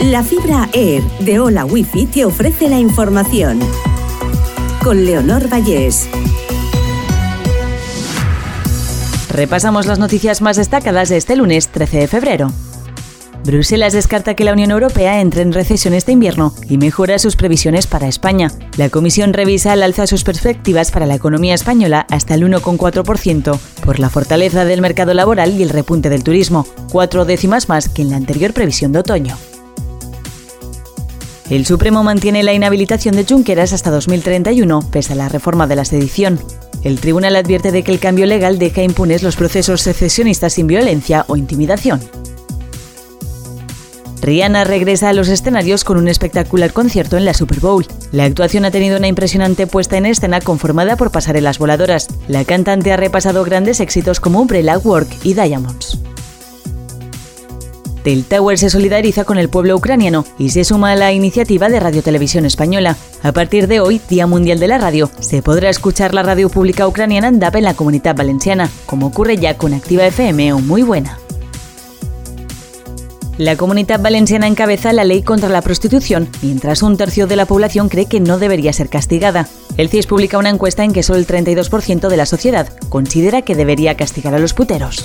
La fibra Air de Hola Wifi te ofrece la información. Con Leonor Vallés. Repasamos las noticias más destacadas de este lunes 13 de febrero. Bruselas descarta que la Unión Europea entre en recesión este invierno y mejora sus previsiones para España. La Comisión revisa al alza sus perspectivas para la economía española hasta el 1,4% por la fortaleza del mercado laboral y el repunte del turismo, cuatro décimas más que en la anterior previsión de otoño. El Supremo mantiene la inhabilitación de Junqueras hasta 2031, pese a la reforma de la sedición. El tribunal advierte de que el cambio legal deja impunes los procesos secesionistas sin violencia o intimidación. Rihanna regresa a los escenarios con un espectacular concierto en la Super Bowl. La actuación ha tenido una impresionante puesta en escena conformada por pasarelas voladoras. La cantante ha repasado grandes éxitos como Umbrella, Work y Diamonds. Tel Tower se solidariza con el pueblo ucraniano y se suma a la iniciativa de Radio Televisión Española. A partir de hoy, Día Mundial de la Radio, se podrá escuchar la radio pública ucraniana en DAP en la comunidad valenciana, como ocurre ya con Activa FM o Muy Buena. La comunidad valenciana encabeza la ley contra la prostitución, mientras un tercio de la población cree que no debería ser castigada. El CIS publica una encuesta en que solo el 32% de la sociedad considera que debería castigar a los puteros.